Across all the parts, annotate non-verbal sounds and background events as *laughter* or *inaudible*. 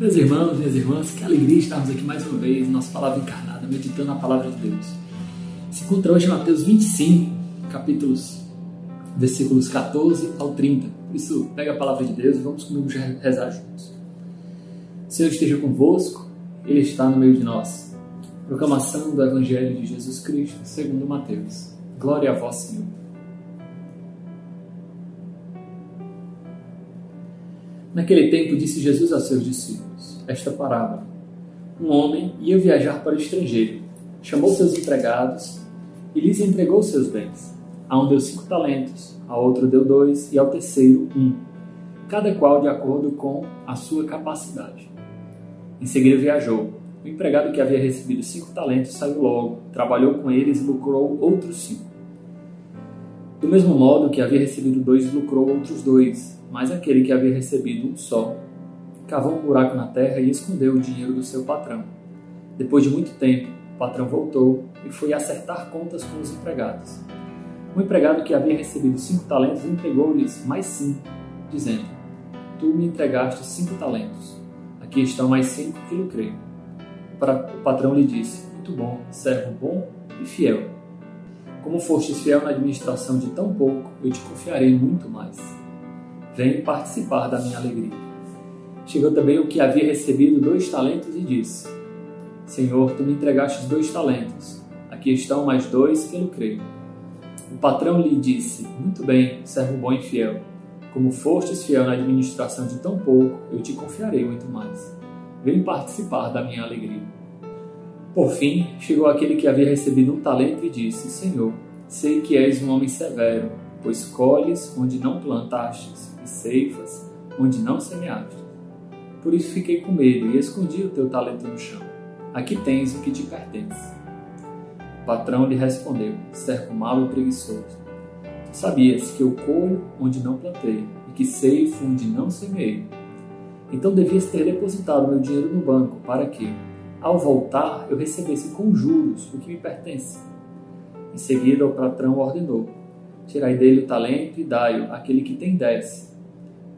Meus irmãos, minhas irmãs, que alegria estarmos aqui mais uma vez, nossa palavra encarnada, meditando a palavra de Deus. Se encontra hoje em Mateus 25, capítulos, versículos 14 ao 30. Por isso, pega a palavra de Deus e vamos comigo rezar juntos. O Senhor esteja convosco, Ele está no meio de nós. Proclamação do Evangelho de Jesus Cristo, segundo Mateus. Glória a vós, Senhor. Naquele tempo disse Jesus a seus discípulos esta parábola. Um homem ia viajar para o estrangeiro, chamou seus empregados e lhes entregou seus bens. A um deu cinco talentos, a outro deu dois e ao terceiro um, cada qual de acordo com a sua capacidade. Em seguida viajou. O empregado que havia recebido cinco talentos saiu logo, trabalhou com eles e lucrou outros cinco. Do mesmo modo que havia recebido dois, lucrou outros dois. Mas aquele que havia recebido um só, cavou um buraco na terra e escondeu o dinheiro do seu patrão. Depois de muito tempo, o patrão voltou e foi acertar contas com os empregados. O empregado que havia recebido cinco talentos entregou-lhes mais cinco, dizendo: Tu me entregaste cinco talentos. Aqui estão mais cinco que lucrei. O patrão lhe disse: Muito bom, servo bom e fiel. Como fostes fiel na administração de tão pouco, eu te confiarei muito mais Vem participar da minha alegria. Chegou também o que havia recebido dois talentos e disse: Senhor, tu me entregaste dois talentos. Aqui estão mais dois que eu creio. O patrão lhe disse: Muito bem, servo bom e fiel. Como fostes fiel na administração de tão pouco, eu te confiarei muito mais. Vem participar da minha alegria. Por fim, chegou aquele que havia recebido um talento e disse: Senhor, sei que és um homem severo, pois colhes onde não plantastes e ceifas onde não semeaste. Por isso fiquei com medo e escondi o teu talento no chão. Aqui tens o que te pertence. O patrão lhe respondeu, servo mau e preguiçoso. Sabias que eu colho onde não plantei e que ceifo onde não semeei. Então devias ter depositado meu dinheiro no banco para que, ao voltar, eu recebesse com juros o que me pertence. Em seguida, o patrão ordenou: Tirai dele o talento e dai-o àquele que tem dez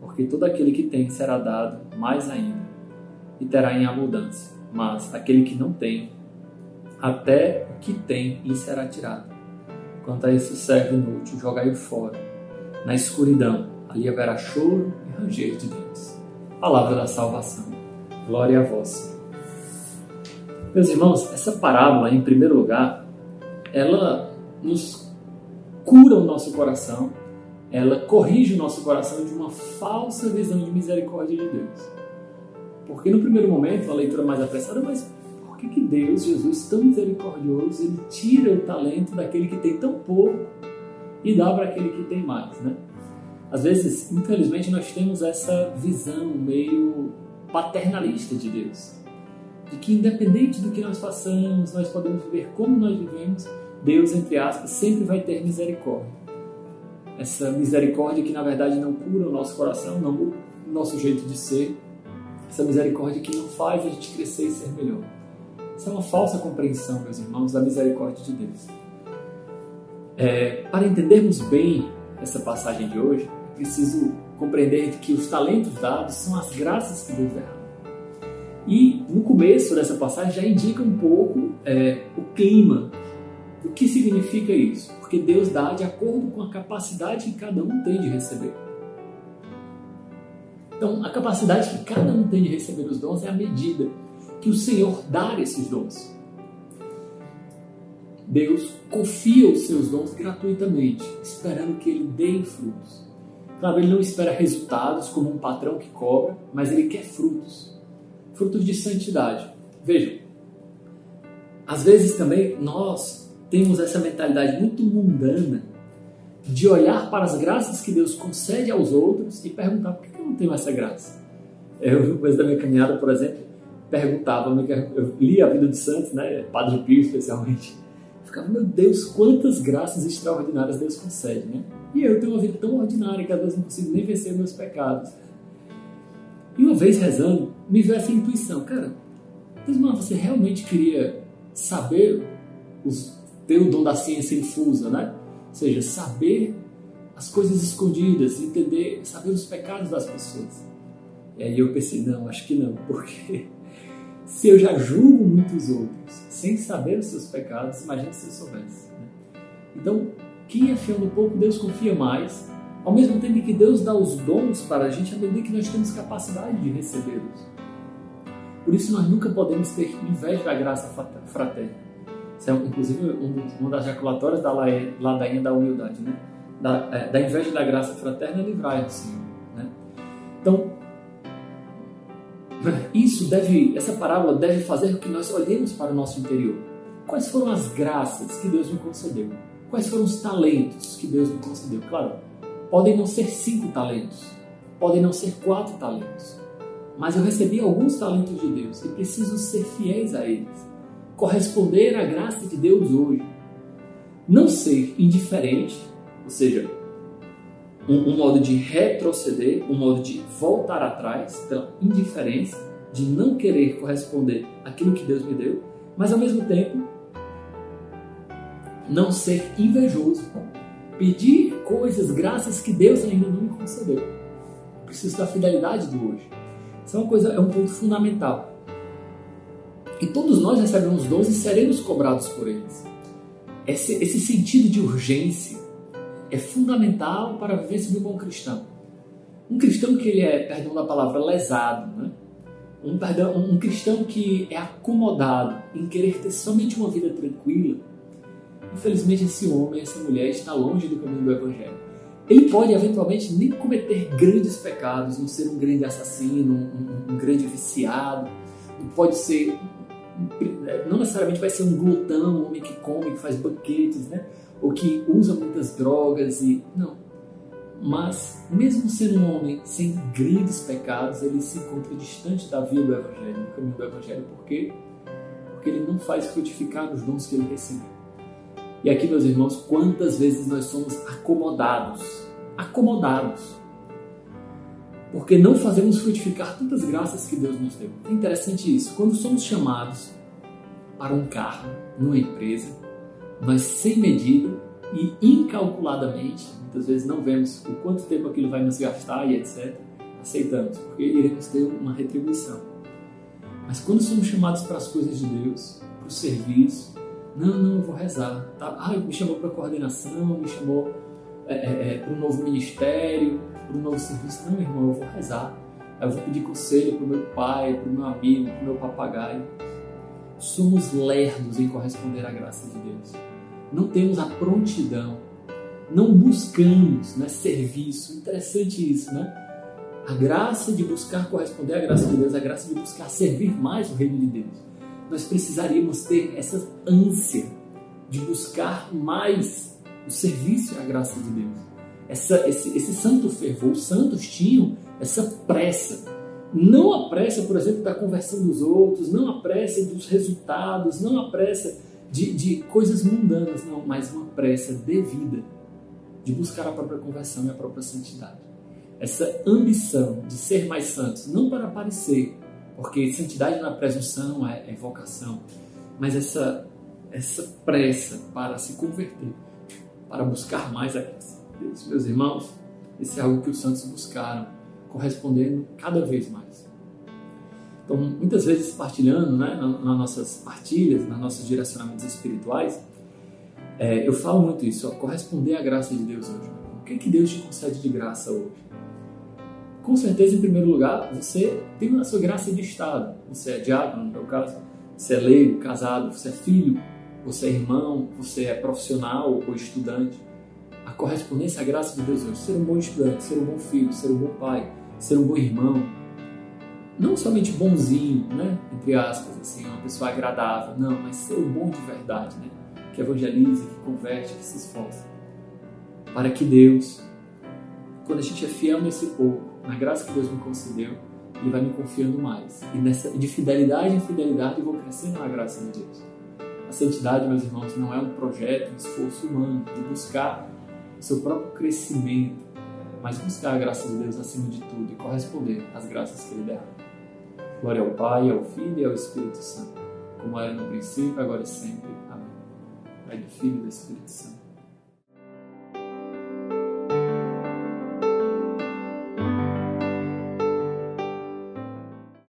porque todo aquele que tem será dado mais ainda, e terá em abundância. Mas aquele que não tem, até o que tem lhe será tirado. Quanto a esse servo inútil, jogai-o fora, na escuridão, ali haverá choro e ranger de dentes. Palavra da salvação. Glória a vós. Meus irmãos, essa parábola, em primeiro lugar, ela nos cura o nosso coração ela corrige o nosso coração de uma falsa visão de misericórdia de Deus. Porque no primeiro momento, a leitura mais apressada, mas por que, que Deus, Jesus, tão misericordioso, ele tira o talento daquele que tem tão pouco e dá para aquele que tem mais, né? Às vezes, infelizmente, nós temos essa visão meio paternalista de Deus. De que independente do que nós façamos, nós podemos viver como nós vivemos, Deus, entre aspas, sempre vai ter misericórdia essa misericórdia que na verdade não cura o nosso coração, não o nosso jeito de ser, essa misericórdia que não faz a gente crescer e ser melhor. Isso é uma falsa compreensão, meus irmãos, da misericórdia de Deus. É, para entendermos bem essa passagem de hoje, é preciso compreender que os talentos dados são as graças que Deus derrama. E no começo dessa passagem já indica um pouco é, o clima o que significa isso? Porque Deus dá de acordo com a capacidade que cada um tem de receber. Então, a capacidade que cada um tem de receber os dons é a medida que o Senhor dá esses dons. Deus confia os seus dons gratuitamente, esperando que ele dê frutos. Claro, ele não espera resultados como um patrão que cobra, mas ele quer frutos. Frutos de santidade. Vejam, às vezes também nós temos essa mentalidade muito mundana de olhar para as graças que Deus concede aos outros e perguntar por que eu não tenho essa graça. Eu, no começo da minha caminhada, por exemplo, perguntava, eu li a vida de santos, né, Padre Pio especialmente, ficava, meu Deus, quantas graças extraordinárias Deus concede, né? E eu tenho uma vida tão ordinária que às vezes não consigo nem vencer meus pecados. E uma vez rezando, me veio essa intuição, cara, Deus, mano, você realmente queria saber os ter o dom da ciência infusa, né? Ou seja, saber as coisas escondidas, entender, saber os pecados das pessoas. E aí eu pensei, não, acho que não, porque *laughs* se eu já julgo muitos outros sem saber os seus pecados, imagine se eu soubesse. Né? Então, quem é fiel no pouco, Deus confia mais, ao mesmo tempo que Deus dá os dons para a gente, medida que nós temos capacidade de recebê-los. Por isso, nós nunca podemos ter inveja da graça fraterna. Isso é, inclusive, uma das jaculatórias da ladainha da humildade, né? Da, é, da inveja da graça fraterna é livrar do Senhor. Né? Então, isso deve, essa parábola deve fazer com que nós olhemos para o nosso interior. Quais foram as graças que Deus me concedeu? Quais foram os talentos que Deus me concedeu? Claro, podem não ser cinco talentos, podem não ser quatro talentos, mas eu recebi alguns talentos de Deus e preciso ser fiéis a eles, corresponder à graça de Deus hoje. Não ser indiferente, ou seja, um, um, modo de retroceder, um modo de voltar atrás pela indiferença, de não querer corresponder àquilo que Deus me deu, mas ao mesmo tempo não ser invejoso, pedir coisas, graças que Deus ainda não me concedeu. Eu preciso da fidelidade do hoje. Isso é uma coisa, é um ponto fundamental. E todos nós recebemos dons e seremos cobrados por eles. Esse, esse sentido de urgência, é fundamental para viver um bom cristão. Um cristão que ele é, perdão da palavra, lesado, né? um, perdão, um cristão que é acomodado em querer ter somente uma vida tranquila, infelizmente esse homem, essa mulher está longe do caminho do Evangelho. Ele pode eventualmente nem cometer grandes pecados, não ser um grande assassino, um, um, grande viciado, pode ser, não necessariamente vai ser um glutão, um homem que come, que faz banquetes, né? ou que usa muitas drogas e não. Mas mesmo sendo um homem sem grandes pecados, ele se encontra distante da vida do evangelho, do caminho do evangelho, por quê? Porque ele não faz frutificar os dons que ele recebeu. E aqui, meus irmãos, quantas vezes nós somos acomodados, acomodados, porque não fazemos frutificar tantas graças que Deus nos deu. É interessante isso. Quando somos chamados para um carro, numa empresa, nós sem medida e incalculadamente, muitas vezes não vemos o quanto tempo aquilo vai nos gastar e etc. Aceitamos, porque iremos ter uma retribuição. Mas quando somos chamados para as coisas de Deus, para o serviço, não, não, eu vou rezar. Tá? Ah, me chamou para coordenação, me chamou é, é, é, para um novo ministério, para um novo serviço. Não, irmão, eu vou rezar. Eu vou pedir conselho para o meu pai, para o meu amigo, para o meu papagaio. Somos lerdos em corresponder à graça de Deus não temos a prontidão, não buscamos né, serviço. Interessante isso, né? A graça de buscar corresponder à graça de Deus, a graça de buscar servir mais o reino de Deus. Nós precisaríamos ter essa ânsia de buscar mais o serviço à graça de Deus. Essa, esse, esse santo fervor, os santos tinham essa pressa. Não a pressa, por exemplo, da conversão dos outros, não a pressa dos resultados, não a pressa de, de coisas mundanas, não, mas uma pressa devida de buscar a própria conversão e a própria santidade. Essa ambição de ser mais santos, não para aparecer, porque santidade não é presunção, é, é vocação, mas essa, essa pressa para se converter, para buscar mais a graça de Deus. Meus irmãos, esse é algo que os santos buscaram, correspondendo cada vez mais. Então, muitas vezes partilhando, né, nas nossas partilhas, nos nossos direcionamentos espirituais, é, eu falo muito isso, ó, corresponder à graça de Deus hoje. O que, é que Deus te concede de graça hoje? Com certeza, em primeiro lugar, você tem a sua graça de Estado. Você é diácono, no meu caso, você é leigo, casado, você é filho, você é irmão, você é profissional ou estudante. A correspondência à graça de Deus hoje, ser um bom estudante, ser um bom filho, ser um bom pai, ser um bom irmão, não somente bonzinho, né? Entre aspas, assim, uma pessoa agradável, não, mas ser o bom de verdade, né? Que evangeliza, que converte, que se esforça. Para que Deus, quando a gente é fiel nesse pouco, na graça que Deus me concedeu, Ele vai me confiando mais. E nessa, de fidelidade em fidelidade eu vou crescendo na graça de Deus. A santidade, meus irmãos, não é um projeto, um esforço humano de buscar o seu próprio crescimento, mas buscar a graça de Deus acima de tudo e corresponder às graças que Ele derrama. Glória ao Pai, ao Filho e ao Espírito Santo, como era no princípio, agora e sempre. Amém. Pai do Filho e do Espírito Santo.